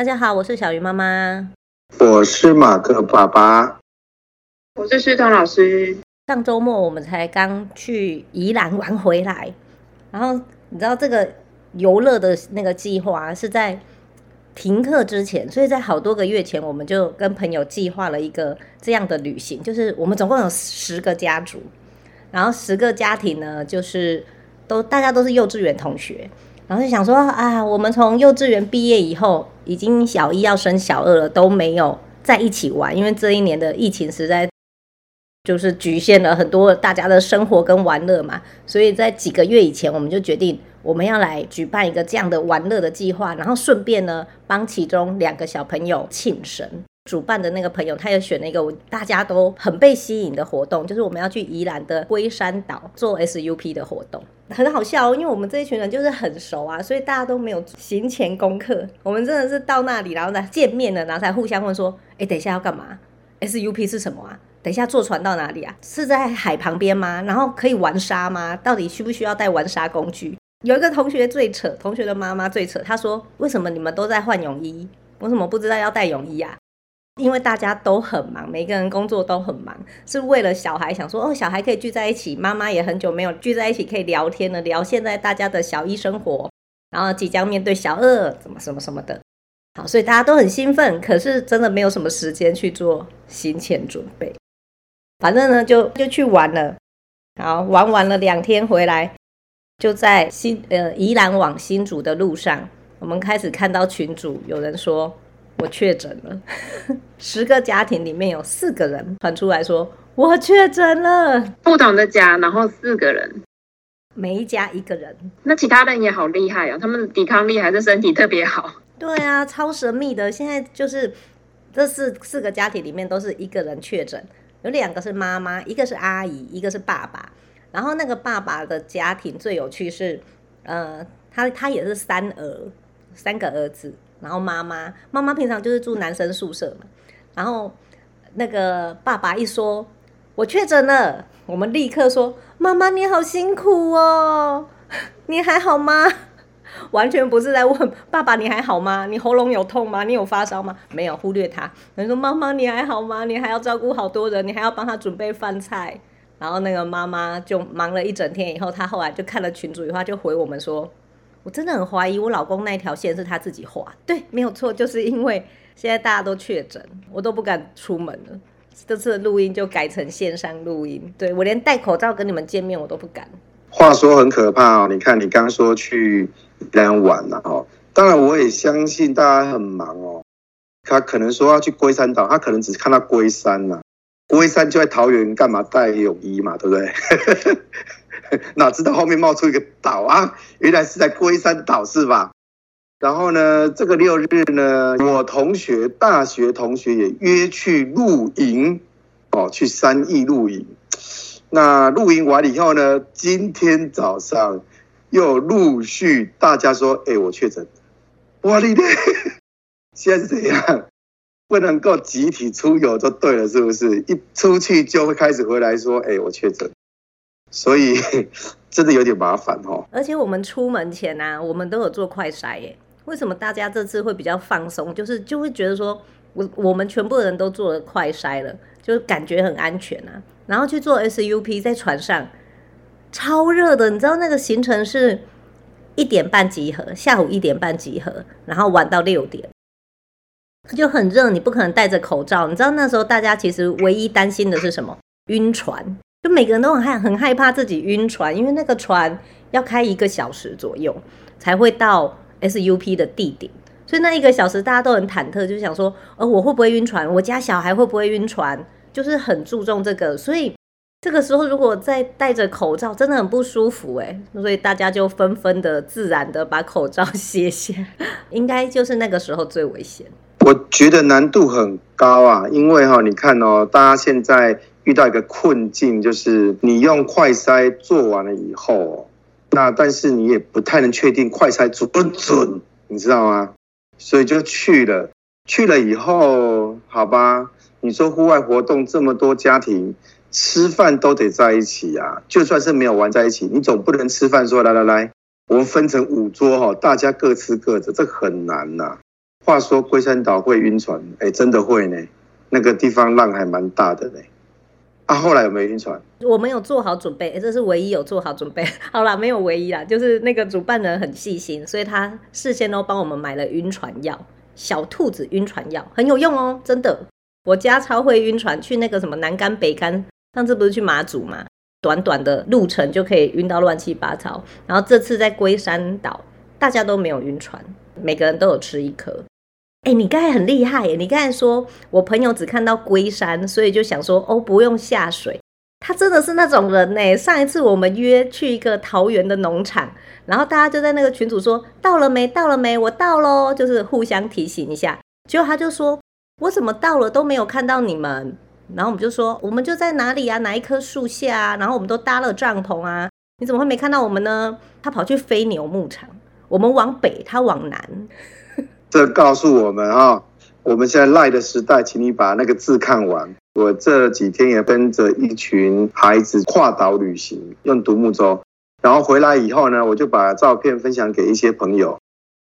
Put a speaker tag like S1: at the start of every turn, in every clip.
S1: 大家好，我是小鱼妈妈，
S2: 我是马克爸爸，
S3: 我是诗彤老师。
S1: 上周末我们才刚去宜兰玩回来，然后你知道这个游乐的那个计划是在停课之前，所以在好多个月前我们就跟朋友计划了一个这样的旅行，就是我们总共有十个家族，然后十个家庭呢，就是都大家都是幼稚园同学。然后就想说啊，我们从幼稚园毕业以后，已经小一要升小二了，都没有在一起玩，因为这一年的疫情实在就是局限了很多大家的生活跟玩乐嘛。所以在几个月以前，我们就决定我们要来举办一个这样的玩乐的计划，然后顺便呢帮其中两个小朋友庆生。主办的那个朋友，他也选了一个大家都很被吸引的活动，就是我们要去宜兰的龟山岛做 SUP 的活动，很好笑哦，因为我们这一群人就是很熟啊，所以大家都没有行前功课，我们真的是到那里，然后再见面了，然后才互相问说，哎，等一下要干嘛？SUP 是什么啊？等一下坐船到哪里啊？是在海旁边吗？然后可以玩沙吗？到底需不需要带玩沙工具？有一个同学最扯，同学的妈妈最扯，他说，为什么你们都在换泳衣？我怎么不知道要带泳衣啊？因为大家都很忙，每个人工作都很忙，是为了小孩想说哦，小孩可以聚在一起，妈妈也很久没有聚在一起可以聊天了，聊现在大家的小一生活，然后即将面对小二，怎么什么什么的，好，所以大家都很兴奋，可是真的没有什么时间去做行前准备，反正呢就就去玩了，好，玩完了两天回来，就在新呃宜兰往新竹的路上，我们开始看到群组有人说。我确诊了，十个家庭里面有四个人传出来说我确诊了，
S3: 不同的家，然后四个人，
S1: 每一家一个人。
S3: 那其他人也好厉害哦，他们的抵抗力还是身体特别好。
S1: 对啊，超神秘的。现在就是这四四个家庭里面都是一个人确诊，有两个是妈妈，一个是阿姨，一个是爸爸。然后那个爸爸的家庭最有趣是，呃，他他也是三儿，三个儿子。然后妈妈，妈妈平常就是住男生宿舍嘛。然后那个爸爸一说，我确诊了，我们立刻说，妈妈你好辛苦哦，你还好吗？完全不是在问爸爸你还好吗？你喉咙有痛吗？你有发烧吗？没有，忽略他。他说妈妈你还好吗？你还要照顾好多人，你还要帮他准备饭菜。然后那个妈妈就忙了一整天以后，她后来就看了群主以后，就回我们说。我真的很怀疑我老公那条线是他自己画，对，没有错，就是因为现在大家都确诊，我都不敢出门了。这次的录音就改成线上录音，对，我连戴口罩跟你们见面我都不敢。
S2: 话说很可怕哦，你看你刚说去那样玩了哦，当然我也相信大家很忙哦。他可能说要去龟山岛，他可能只是看到龟山呐，龟山就在桃园，干嘛带泳衣嘛，对不对？哪知道后面冒出一个岛啊！原来是在龟山岛是吧？然后呢，这个六日呢，我同学大学同学也约去露营哦，去三义露营。那露营完了以后呢，今天早上又陆续大家说：“哎，我确诊。”哇哩咧！现在是怎样？不能够集体出游就对了，是不是？一出去就会开始回来说：“哎，我确诊。”所以 真的有点麻烦哦。
S1: 而且我们出门前呢、啊，我们都有做快筛耶。为什么大家这次会比较放松？就是就会觉得说，我我们全部人都做了快筛了，就感觉很安全啊。然后去做 SUP，在船上超热的，你知道那个行程是一点半集合，下午一点半集合，然后玩到六点，就很热，你不可能戴着口罩。你知道那时候大家其实唯一担心的是什么？晕船。就每个人都很害很害怕自己晕船，因为那个船要开一个小时左右才会到 SUP 的地点，所以那一个小时大家都很忐忑，就想说，呃，我会不会晕船？我家小孩会不会晕船？就是很注重这个，所以这个时候如果再戴着口罩，真的很不舒服哎，所以大家就纷纷的自然的把口罩卸下，应该就是那个时候最危险。
S2: 我觉得难度很高啊，因为哈，你看哦，大家现在。遇到一个困境，就是你用快筛做完了以后，那但是你也不太能确定快筛准不准，你知道吗？所以就去了，去了以后，好吧，你说户外活动这么多家庭吃饭都得在一起啊，就算是没有玩在一起，你总不能吃饭说来来来，我们分成五桌哈，大家各吃各的，这很难呐。话说龟山岛会晕船，哎，真的会呢。那个地方浪还蛮大的呢。啊，后来有没有晕船？
S1: 我们有做好准备，这是唯一有做好准备。好啦，没有唯一啦，就是那个主办人很细心，所以他事先都帮我们买了晕船药，小兔子晕船药很有用哦，真的。我家超会晕船，去那个什么南竿北竿，上次不是去马祖嘛，短短的路程就可以晕到乱七八糟。然后这次在龟山岛，大家都没有晕船，每个人都有吃一颗。哎，你刚才很厉害耶！你刚才说我朋友只看到龟山，所以就想说哦，不用下水。他真的是那种人呢。上一次我们约去一个桃园的农场，然后大家就在那个群组说到了没？到了没？我到喽，就是互相提醒一下。结果他就说。我怎么到了都没有看到你们？然后我们就说，我们就在哪里啊？哪一棵树下啊？然后我们都搭了帐篷啊，你怎么会没看到我们呢？他跑去飞牛牧场，我们往北，他往南。
S2: 这告诉我们啊、我们现在赖的时代，请你把那个字看完。我这几天也跟着一群孩子跨岛旅行，用独木舟，然后回来以后呢，我就把照片分享给一些朋友。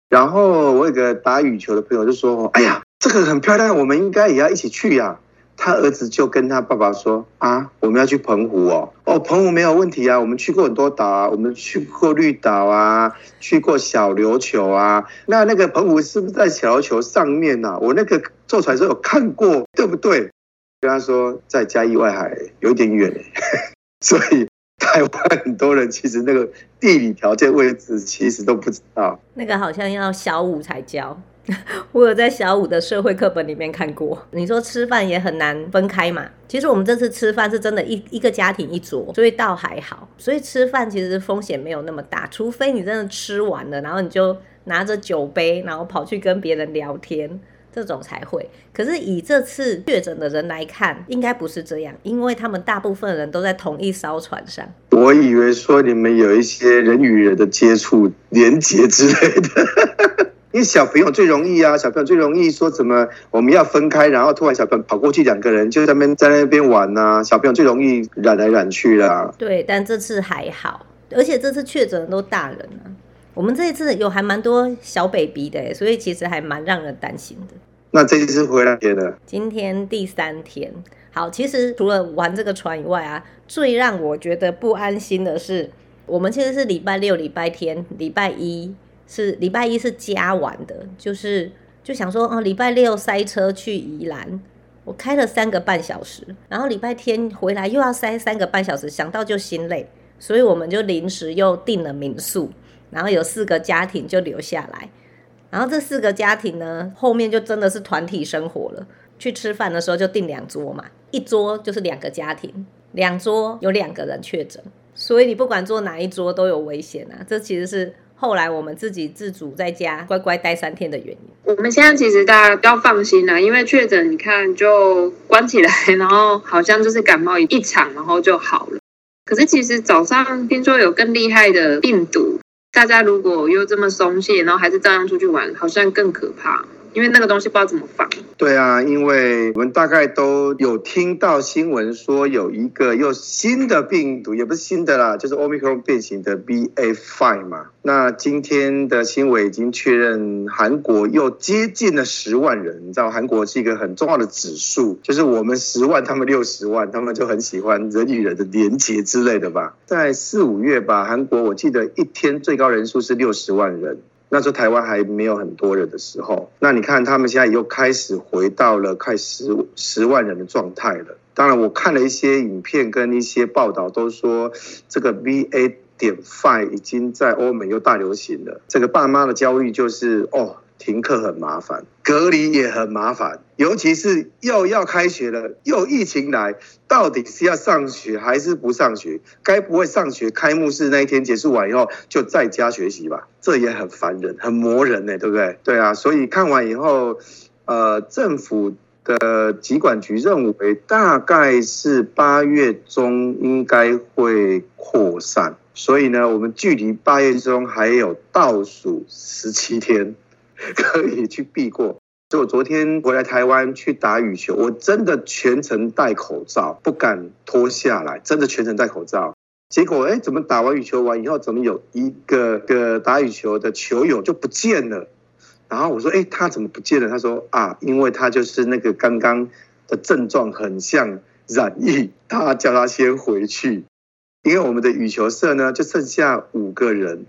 S2: 然后我有个打羽球的朋友就说：“哎呀。”这个很漂亮，我们应该也要一起去呀、他儿子就跟他爸爸说：“啊，我们要去澎湖哦，哦，澎湖没有问题啊，我们去过很多岛啊，我们去过绿岛啊，去过小琉球啊。那那个澎湖是不是在小琉球上面呢、啊？我那个坐船时候有看过，对不对？”跟他说在嘉义外海，有点远，所以台湾很多人其实那个地理条件位置其实都不知道。
S1: 那个好像要小五才教。我有在小五的社会课本里面看过。你说吃饭也很难分开嘛？其实我们这次吃饭是真的一一个家庭一桌，所以倒还好。所以吃饭其实风险没有那么大，除非你真的吃完了，然后你就拿着酒杯，然后跑去跟别人聊天，这种才会。可是以这次确诊的人来看，应该不是这样，因为他们大部分人都在同一艘船上。
S2: 我以为说你们有一些人与人的接触、连接之类的。因为小朋友最容易啊，小朋友最容易说怎么我们要分开，然后突然小朋友跑过去，两个人就在那边在那边玩呐、啊。小朋友最容易染来染去啦。
S1: 对，但这次还好，而且这次确诊的都大人啊。我们这一次有还蛮多小 baby 的，所以其实还蛮让人担心的。
S2: 那这一次回来天的？
S1: 今天第三天。好，其实除了玩这个船以外啊，最让我觉得不安心的是，我们其实是礼拜六、礼拜天、礼拜一。是礼拜一是加完的，就是就想说哦，礼拜六塞车去宜兰，我开了三个半小时，然后礼拜天回来又要塞三个半小时，想到就心累，所以我们就临时又订了民宿，然后有四个家庭就留下来，然后这四个家庭呢，后面就真的是团体生活了，去吃饭的时候就订两桌嘛，一桌就是两个家庭，两桌有两个人确诊，所以你不管坐哪一桌都有危险啊，这其实是。后来我们自己自主在家乖乖待三天的原因。
S3: 我们现在其实大家都要放心了，因为确诊，你看就关起来，然后好像就是感冒一场，然后就好了。可是其实早上听说有更厉害的病毒，大家如果又这么松懈，然后还是照样出去玩，好像更可怕。因为那个东西不知道怎么放。
S2: 对啊，因为我们大概都有听到新闻说有一个又新的病毒，也不是新的啦，就是 Omicron 变形的 BA.5 嘛。那今天的新闻已经确认，韩国又接近了十万人。你知道韩国是一个很重要的指数，就是我们十万，他们六十万，他们就很喜欢人与人的连接之类的吧。在四五月吧，韩国我记得一天最高人数是六十万人。那时候台湾还没有很多人的时候，那你看他们现在又开始回到了快十十万人的状态了。当然，我看了一些影片跟一些报道，都说这个 VA 点 five 已经在欧美又大流行了。这个爸妈的焦虑就是哦。停课很麻烦，隔离也很麻烦，尤其是又要开学了，又疫情来，到底是要上学还是不上学？该不会上学开幕式那一天结束完以后就在家学习吧？这也很烦人，很磨人呢，对不对？对啊，所以看完以后，呃，政府的疾管局认为大概是八月中应该会扩散，所以呢，我们距离八月中还有倒数十七天。可以去避过。就我昨天回来台湾去打羽球，我真的全程戴口罩，不敢脱下来，真的全程戴口罩。结果哎，怎么打完羽球完以后，怎么有一个个打羽球的球友就不见了？然后我说：“哎，他怎么不见了？”他说：“啊，因为他就是那个刚刚的症状很像染疫，他叫他先回去。因为我们的羽球社呢，就剩下五个人。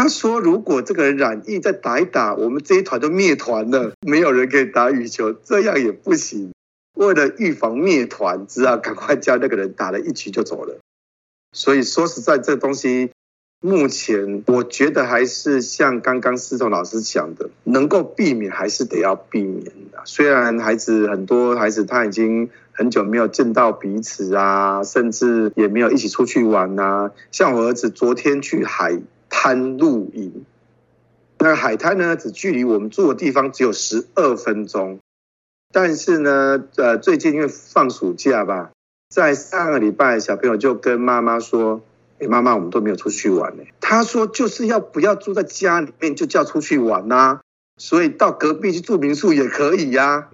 S2: 他说，如果这个人染疫再打一打，我们这一团都灭团了，没有人可以打羽球，这样也不行。为了预防灭团，只好赶快叫那个人打了一局就走了。所以说实在，这东西。”目前我觉得还是像刚刚思彤老师讲的，能够避免还是得要避免的。虽然孩子很多孩子他已经很久没有见到彼此啊，甚至也没有一起出去玩啊。像我儿子昨天去海滩露营，那海滩呢，只距离我们住的地方只有十二分钟，但是呢，呃，最近因为放暑假吧，在上个礼拜小朋友就跟妈妈说。哎，妈妈，我们都没有出去玩呢。他说就是要不要住在家里面，就叫出去玩呐。所以到隔壁去住民宿也可以呀。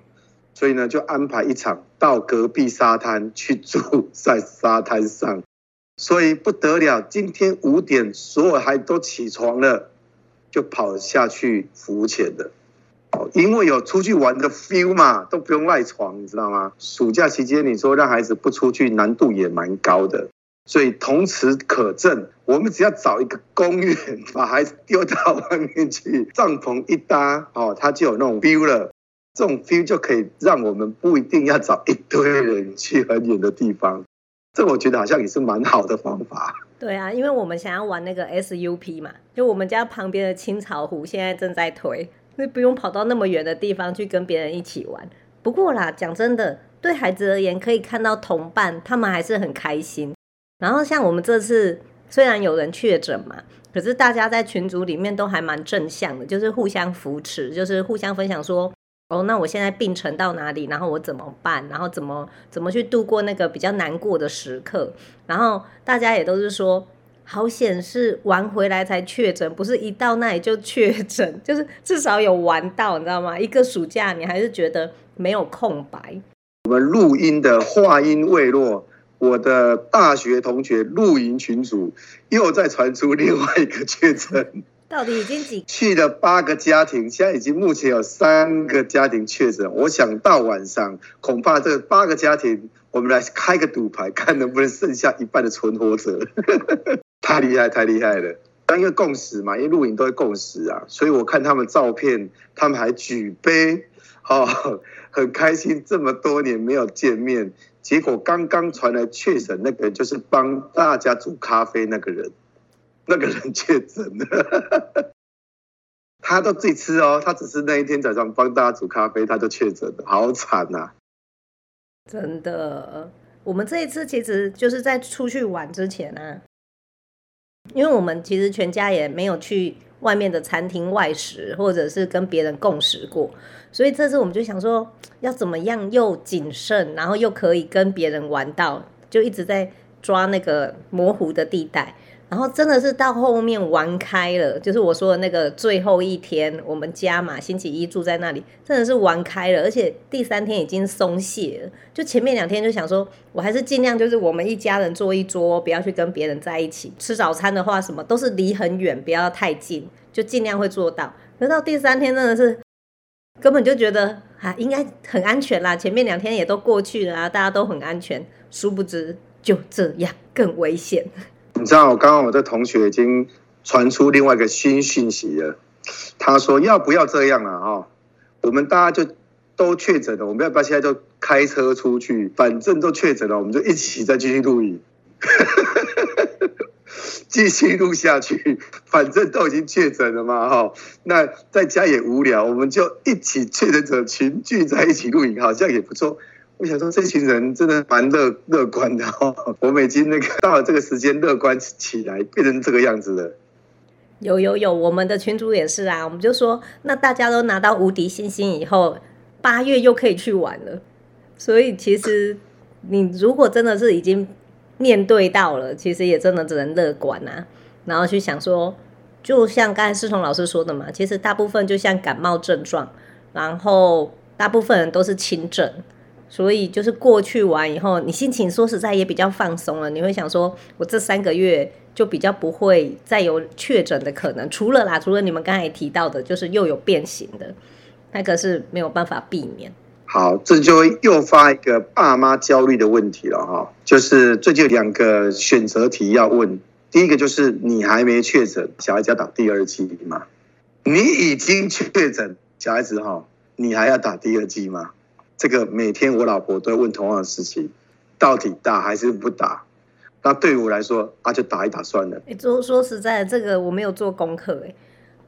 S2: 所以呢，就安排一场到隔壁沙滩去住在沙滩上。所以不得了，今天五点所有孩子都起床了，就跑下去浮潜的。哦，因为有出去玩的 feel 嘛，都不用赖床，你知道吗？暑假期间，你说让孩子不出去，难度也蛮高的。所以同时可证，我们只要找一个公园，把孩子丢到外面去，帐篷一搭，哦，他就有那种 feel 了。这种 feel 就可以让我们不一定要找一堆人去很远的地方。这我觉得好像也是蛮好的方法。
S1: 对啊，因为我们想要玩那个 SUP 嘛，就我们家旁边的青草湖现在正在推，所以不用跑到那么远的地方去跟别人一起玩。不过啦，讲真的，对孩子而言，可以看到同伴，他们还是很开心。然后像我们这次虽然有人确诊嘛，可是大家在群组里面都还蛮正向的，就是互相扶持，就是互相分享说，哦，那我现在病程到哪里，然后我怎么办，然后怎么怎么去度过那个比较难过的时刻。然后大家也都是说，好险是玩回来才确诊，不是一到那里就确诊，就是至少有玩到，你知道吗？一个暑假你还是觉得没有空白。
S2: 我们录音的话音未落。我的大学同学露营群组又再传出另外一个确诊，
S1: 到底已经几
S2: 去了八个家庭，现在已经目前有三个家庭确诊。我想到晚上恐怕这八个家庭，我们来开个赌牌，看能不能剩下一半的存活者。太厉害，太厉害了！当一个共识嘛，因为露营都会共识啊，所以我看他们照片，他们还举杯，哦，很开心，这么多年没有见面。结果刚刚传来确诊，那个人就是帮大家煮咖啡那个人，那个人确诊了，他都自己吃哦，他只是那一天早上帮大家煮咖啡，他就确诊了，好惨呐！
S1: 真的，我们这一次其实就是在出去玩之前啊，因为我们其实全家也没有去外面的餐厅外食，或者是跟别人共食过。所以这次我们就想说，要怎么样又谨慎，然后又可以跟别人玩到，就一直在抓那个模糊的地带。然后真的是到后面玩开了，就是我说的那个最后一天，我们家嘛，星期一住在那里，真的是玩开了。而且第三天已经松懈了，就前面两天就想说，我还是尽量就是我们一家人坐一桌，不要去跟别人在一起吃早餐的话，什么都是离很远，不要太近，就尽量会做到。可到第三天真的是。根本就觉得啊，应该很安全啦。前面两天也都过去了啊，大家都很安全。殊不知就这样更危险。
S2: 你知道我，刚刚我的同学已经传出另外一个新讯息了。他说要不要这样了哈？我们大家就都确诊了，我们要不要现在就开车出去？反正都确诊了，我们就一起再继续录影。继续录下去，反正都已经确诊了嘛，哈，那在家也无聊，我们就一起确诊者群聚在一起录影，好像也不错。我想说，这群人真的蛮乐乐观的哦，我们已经那个到了这个时间乐观起来，变成这个样子了。
S1: 有有有，我们的群主也是啊，我们就说，那大家都拿到无敌星星以后，八月又可以去玩了。所以其实你如果真的是已经。面对到了，其实也真的只能乐观啊，然后去想说，就像刚才世彤老师说的嘛，其实大部分就像感冒症状，然后大部分人都是轻症，所以就是过去完以后，你心情说实在也比较放松了。你会想说，我这三个月就比较不会再有确诊的可能。除了啦，除了你们刚才提到的，就是又有变形的，那个是没有办法避免。
S2: 好，这就会诱发一个爸妈焦虑的问题了哈。就是最近两个选择题要问，第一个就是你还没确诊，小孩子要打第二剂吗？你已经确诊，小孩子哈，你还要打第二剂吗？这个每天我老婆都会问同样的事情，到底打还是不打？那对于我来说，啊就打一打算了。
S1: 哎，说说实在的，这个我没有做功课哎，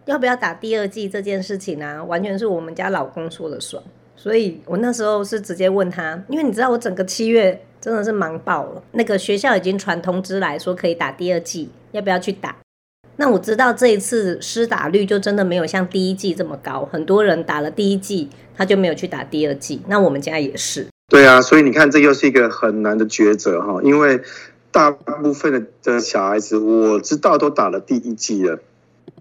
S1: 要不要打第二季这件事情呢、啊，完全是我们家老公说了算。所以我那时候是直接问他，因为你知道我整个七月真的是忙爆了，那个学校已经传通知来说可以打第二季，要不要去打？那我知道这一次施打率就真的没有像第一季这么高，很多人打了第一季，他就没有去打第二季。那我们家也是。
S2: 对啊，所以你看，这又是一个很难的抉择哈，因为大部分的的小孩子我知道都打了第一季了，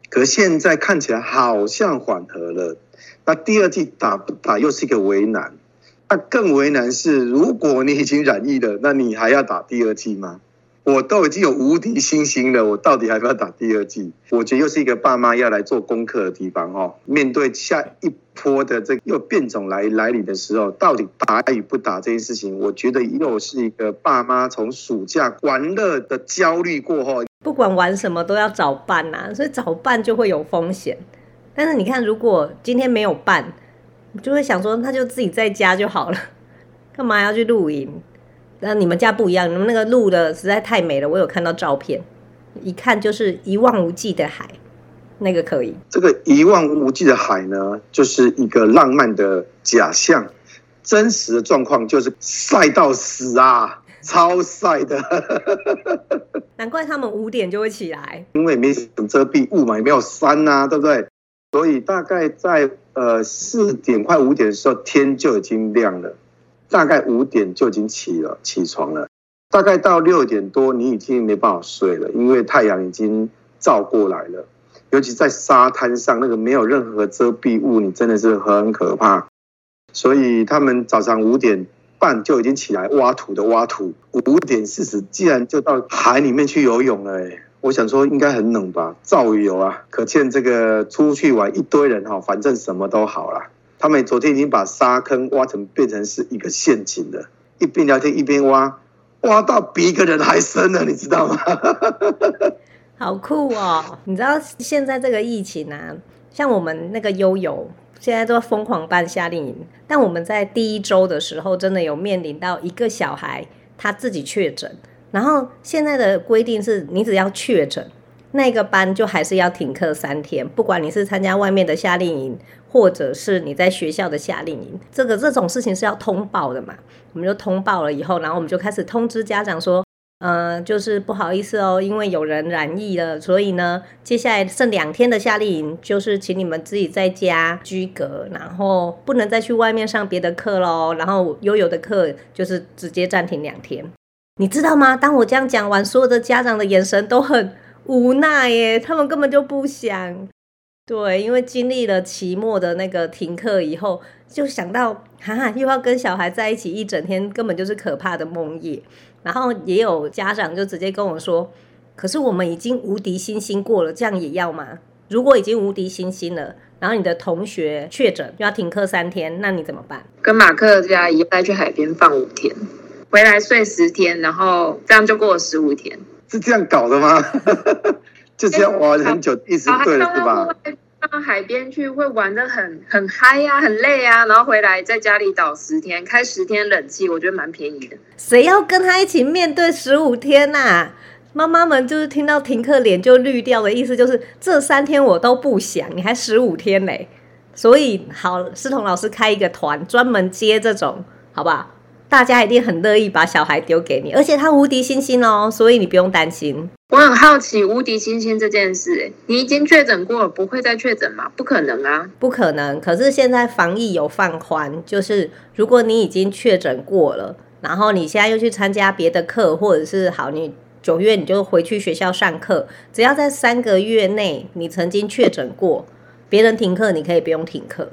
S2: 可现在看起来好像缓和了。那第二季打不打又是一个为难。那更为难是，如果你已经染疫了，那你还要打第二季吗？我都已经有无敌信心了，我到底还要不要打第二季？我觉得又是一个爸妈要来做功课的地方哦。面对下一波的这个又变种来来临的时候，到底打与不打这件事情，我觉得又是一个爸妈从暑假玩乐的焦虑过后，
S1: 不管玩什么都要早办呐，所以早办就会有风险。但是你看，如果今天没有办，就会想说，那就自己在家就好了，干嘛要去露营？那你们家不一样，你们那个路的实在太美了，我有看到照片，一看就是一望无际的海，那个可以。
S2: 这个一望无际的海呢，就是一个浪漫的假象，真实的状况就是晒到死啊，超晒的。
S1: 难怪他们五点就会起来，
S2: 因为没什么遮蔽物嘛，也没有山啊，对不对？所以大概在呃四点快五点的时候，天就已经亮了。大概五点就已经起了，起床了。大概到六点多，你已经没办法睡了，因为太阳已经照过来了。尤其在沙滩上，那个没有任何遮蔽物，你真的是很可怕。所以他们早上五点半就已经起来挖土的挖土，五点四十竟然就到海里面去游泳了。我想说应该很冷吧，照游啊，可见这个出去玩一堆人哈，反正什么都好啦。他们昨天已经把沙坑挖成变成是一个陷阱了，一边聊天一边挖，挖到比一个人还深了，你知道吗？
S1: 好酷哦！你知道现在这个疫情啊，像我们那个悠游现在都疯狂办夏令营，但我们在第一周的时候，真的有面临到一个小孩他自己确诊，然后现在的规定是你只要确诊，那个班就还是要停课三天，不管你是参加外面的夏令营。或者是你在学校的夏令营，这个这种事情是要通报的嘛？我们就通报了以后，然后我们就开始通知家长说，嗯、就是不好意思哦，因为有人染疫了，所以呢，接下来剩两天的夏令营，就是请你们自己在家居隔，然后不能再去外面上别的课喽。然后悠悠的课就是直接暂停两天，你知道吗？当我这样讲完，所有的家长的眼神都很无奈耶，他们根本就不想。对，因为经历了期末的那个停课以后，就想到哈哈，又要跟小孩在一起一整天，根本就是可怕的梦魇。然后也有家长就直接跟我说：“可是我们已经无敌星星过了，这样也要吗？如果已经无敌星星了，然后你的同学确诊又要停课三天，那你怎么办？”
S3: 跟马克家一样，再去海边放五天，回来睡十天，然后这样就过了十五天。
S2: 是这样搞的吗？就这样玩很久，欸、意思对了是吧？
S3: 到海边去会玩得很很嗨呀，很累啊，然后回来在家里倒十天，开十天冷气，我觉得蛮便宜的。
S1: 谁要跟他一起面对十五天呐、啊？妈妈们就是听到停课脸就绿掉的意思，就是这三天我都不想，你还十五天嘞？所以好，思彤老师开一个团，专门接这种，好不好？大家一定很乐意把小孩丢给你，而且他无敌星星哦，所以你不用担心。
S3: 我很好奇无敌星星这件事，你已经确诊过了，不会再确诊吗？不可能啊，
S1: 不可能。可是现在防疫有放宽，就是如果你已经确诊过了，然后你现在又去参加别的课，或者是好，你九月你就回去学校上课，只要在三个月内你曾经确诊过，别人停课你可以不用停课。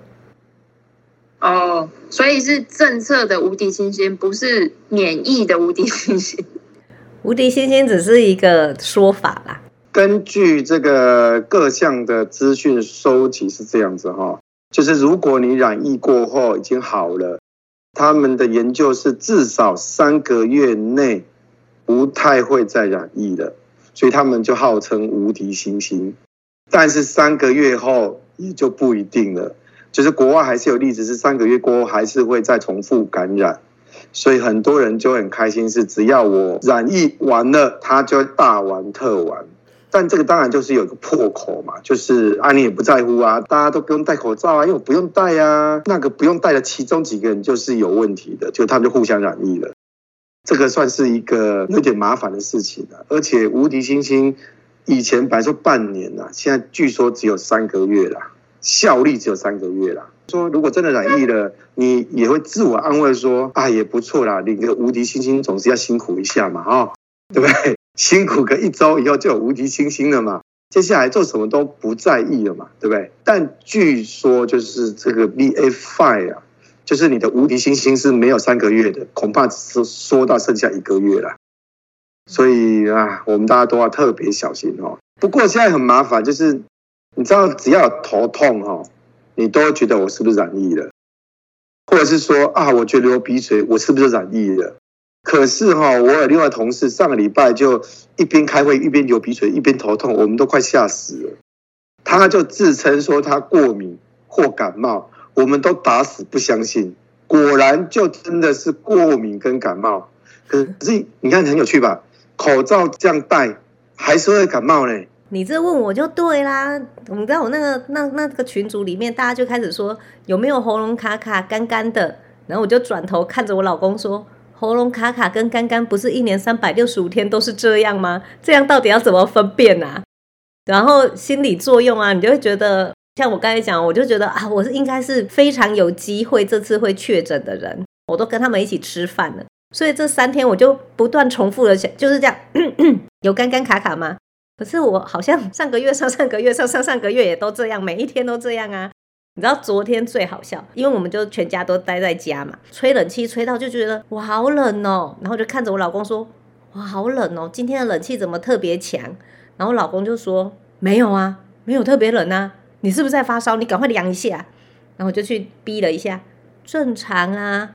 S3: 哦，所以是政策的无敌星星，不是免疫的无敌星星。
S1: 无敌星星只是一个说法啦。
S2: 根据这个各项的资讯收集是这样子哈，就是如果你染疫过后已经好了，他们的研究是至少三个月内不太会再染疫了，所以他们就号称无敌星星。但是三个月后也就不一定了，就是国外还是有例子是三个月过后还是会再重复感染，所以很多人就很开心，是只要我染疫完了，他就大玩特玩。但这个当然就是有个破口嘛，就是啊，你也不在乎啊，大家都不用戴口罩啊，因为我不用戴啊，那个不用戴的其中几个人就是有问题的，就他们就互相染疫了，这个算是一个有点麻烦的事情啊。而且无敌星星以前白说半年啊，现在据说只有三个月啦，效力只有三个月啦。说如果真的染疫了，你也会自我安慰说啊，也不错啦，领个无敌星星总是要辛苦一下嘛，哈，对不对？辛苦个一周以后就有无敌星星了嘛，接下来做什么都不在意了嘛，对不对？但据说就是这个 BA five 啊，就是你的无敌星星是没有三个月的，恐怕只是缩到剩下一个月了。所以啊，我们大家都要特别小心哦。不过现在很麻烦，就是你知道，只要头痛哦，你都会觉得我是不是染疫了，或者是说啊，我觉得流鼻水，我是不是染疫了？可是哈，我有另外同事上个礼拜就一边开会一边流鼻水一边头痛，我们都快吓死了。他就自称说他过敏或感冒，我们都打死不相信。果然就真的是过敏跟感冒。可是你看很有趣吧？口罩这样戴还是会感冒呢？
S1: 你这问我就对啦。你知道我那个那那个群组里面，大家就开始说有没有喉咙卡卡干干的，然后我就转头看着我老公说。喉咙卡卡跟干干不是一年三百六十五天都是这样吗？这样到底要怎么分辨啊？然后心理作用啊，你就会觉得像我刚才讲，我就觉得啊，我是应该是非常有机会这次会确诊的人，我都跟他们一起吃饭了，所以这三天我就不断重复的想，就是这样，咳 咳有干干卡卡吗？可是我好像 上个月、上上个月、上上上个月也都这样，每一天都这样啊。你知道昨天最好笑，因为我们就全家都待在家嘛，吹冷气吹到就觉得哇好冷哦，然后就看着我老公说哇好冷哦，今天的冷气怎么特别强？然后老公就说没有啊，没有特别冷啊，你是不是在发烧？你赶快量一下。然后我就去逼了一下，正常啊，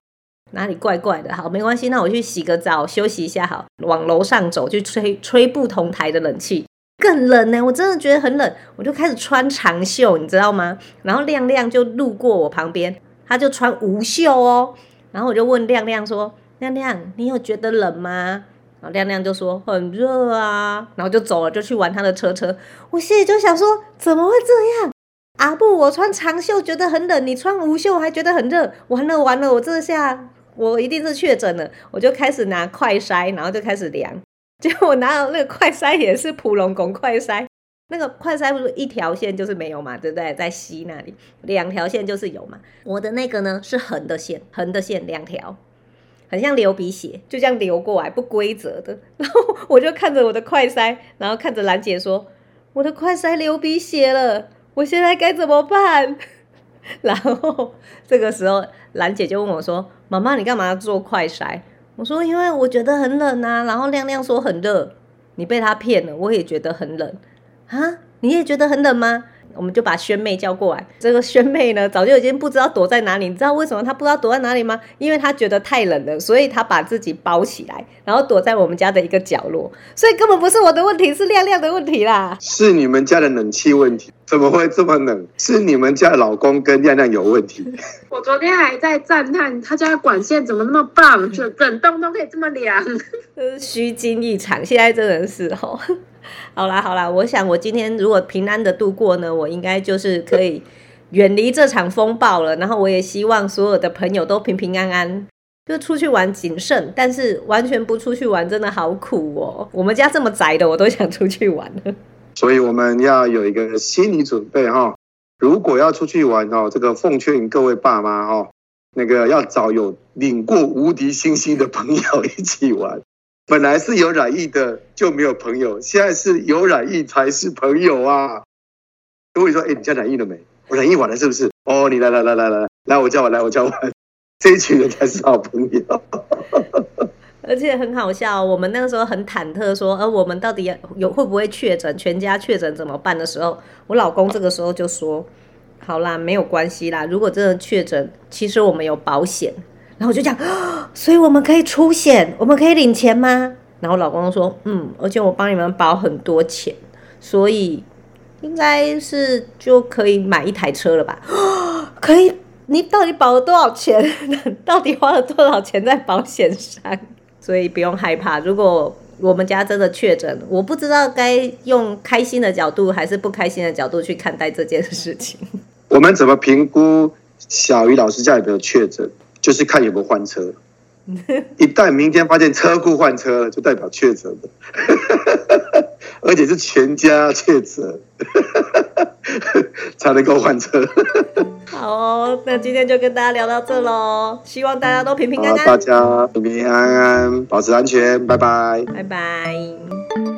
S1: 哪里怪怪的？好，没关系，那我去洗个澡休息一下，好，往楼上走去吹吹不同台的冷气。更冷呢，我真的觉得很冷，我就开始穿长袖，你知道吗？然后亮亮就路过我旁边，他就穿无袖哦。然后我就问亮亮说：“亮亮，你有觉得冷吗？”然后亮亮就说：“很热啊。”然后就走了，就去玩他的车车。我心里就想说：“怎么会这样？阿布，我穿长袖觉得很冷，你穿无袖还觉得很热，完了完了，我这下我一定是确诊了。”我就开始拿快筛，然后就开始量。结果我拿到那个快筛也是普龙工快筛，那个快筛不是一条线就是没有嘛，对不对？在西那里两条线就是有嘛。我的那个呢是横的线，横的线两条，很像流鼻血，就这样流过来，不规则的。然后我就看着我的快筛，然后看着兰姐说：“我的快筛流鼻血了，我现在该怎么办？” 然后这个时候兰姐就问我说：“妈妈，你干嘛要做快筛？”我说，因为我觉得很冷啊，然后亮亮说很热，你被他骗了，我也觉得很冷啊，你也觉得很冷吗？我们就把萱妹叫过来。这个萱妹呢，早就已经不知道躲在哪里。你知道为什么她不知道躲在哪里吗？因为她觉得太冷了，所以她把自己包起来，然后躲在我们家的一个角落。所以根本不是我的问题，是亮亮的问题啦。
S2: 是你们家的冷气问题，怎么会这么冷？是你们家的老公跟亮亮有问题。
S3: 我昨天还在赞叹他家的管线怎么那么棒，就整栋都可以这么凉。
S1: 呃，虚惊一场，现在真的是吼。好啦好啦，我想我今天如果平安的度过呢，我应该就是可以远离这场风暴了。然后我也希望所有的朋友都平平安安，就出去玩谨慎，但是完全不出去玩真的好苦哦。我们家这么宅的，我都想出去玩了。
S2: 所以我们要有一个心理准备哈。如果要出去玩哦，这个奉劝各位爸妈哈，那个要找有领过无敌星星的朋友一起玩。本来是有染疫的就没有朋友，现在是有染疫才是朋友啊！如果你说，哎，你家染疫了没？我忍一晚了是不是？哦，你来来来来来来，我叫我来我叫我，这一群人才是好朋友。
S1: 而且很好笑，我们那个时候很忐忑，说，呃，我们到底有会不会确诊，全家确诊怎么办的时候，我老公这个时候就说，好啦，没有关系啦，如果真的确诊，其实我们有保险。然后我就讲，所以我们可以出险，我们可以领钱吗？然后老公说，嗯，而且我帮你们保很多钱，所以应该是就可以买一台车了吧？可以？你到底保了多少钱？到底花了多少钱在保险上？所以不用害怕，如果我们家真的确诊，我不知道该用开心的角度还是不开心的角度去看待这件事情。
S2: 我们怎么评估小鱼老师家有没有确诊？就是看有没有换车。一旦明天发现车库换车了，就代表确诊的，而且是全家确诊，才能够换车。
S1: 好哦，那今天就跟大家聊到这喽，希望大家都平平安安。
S2: 大家平平安安，保持安全，拜拜，
S1: 拜拜。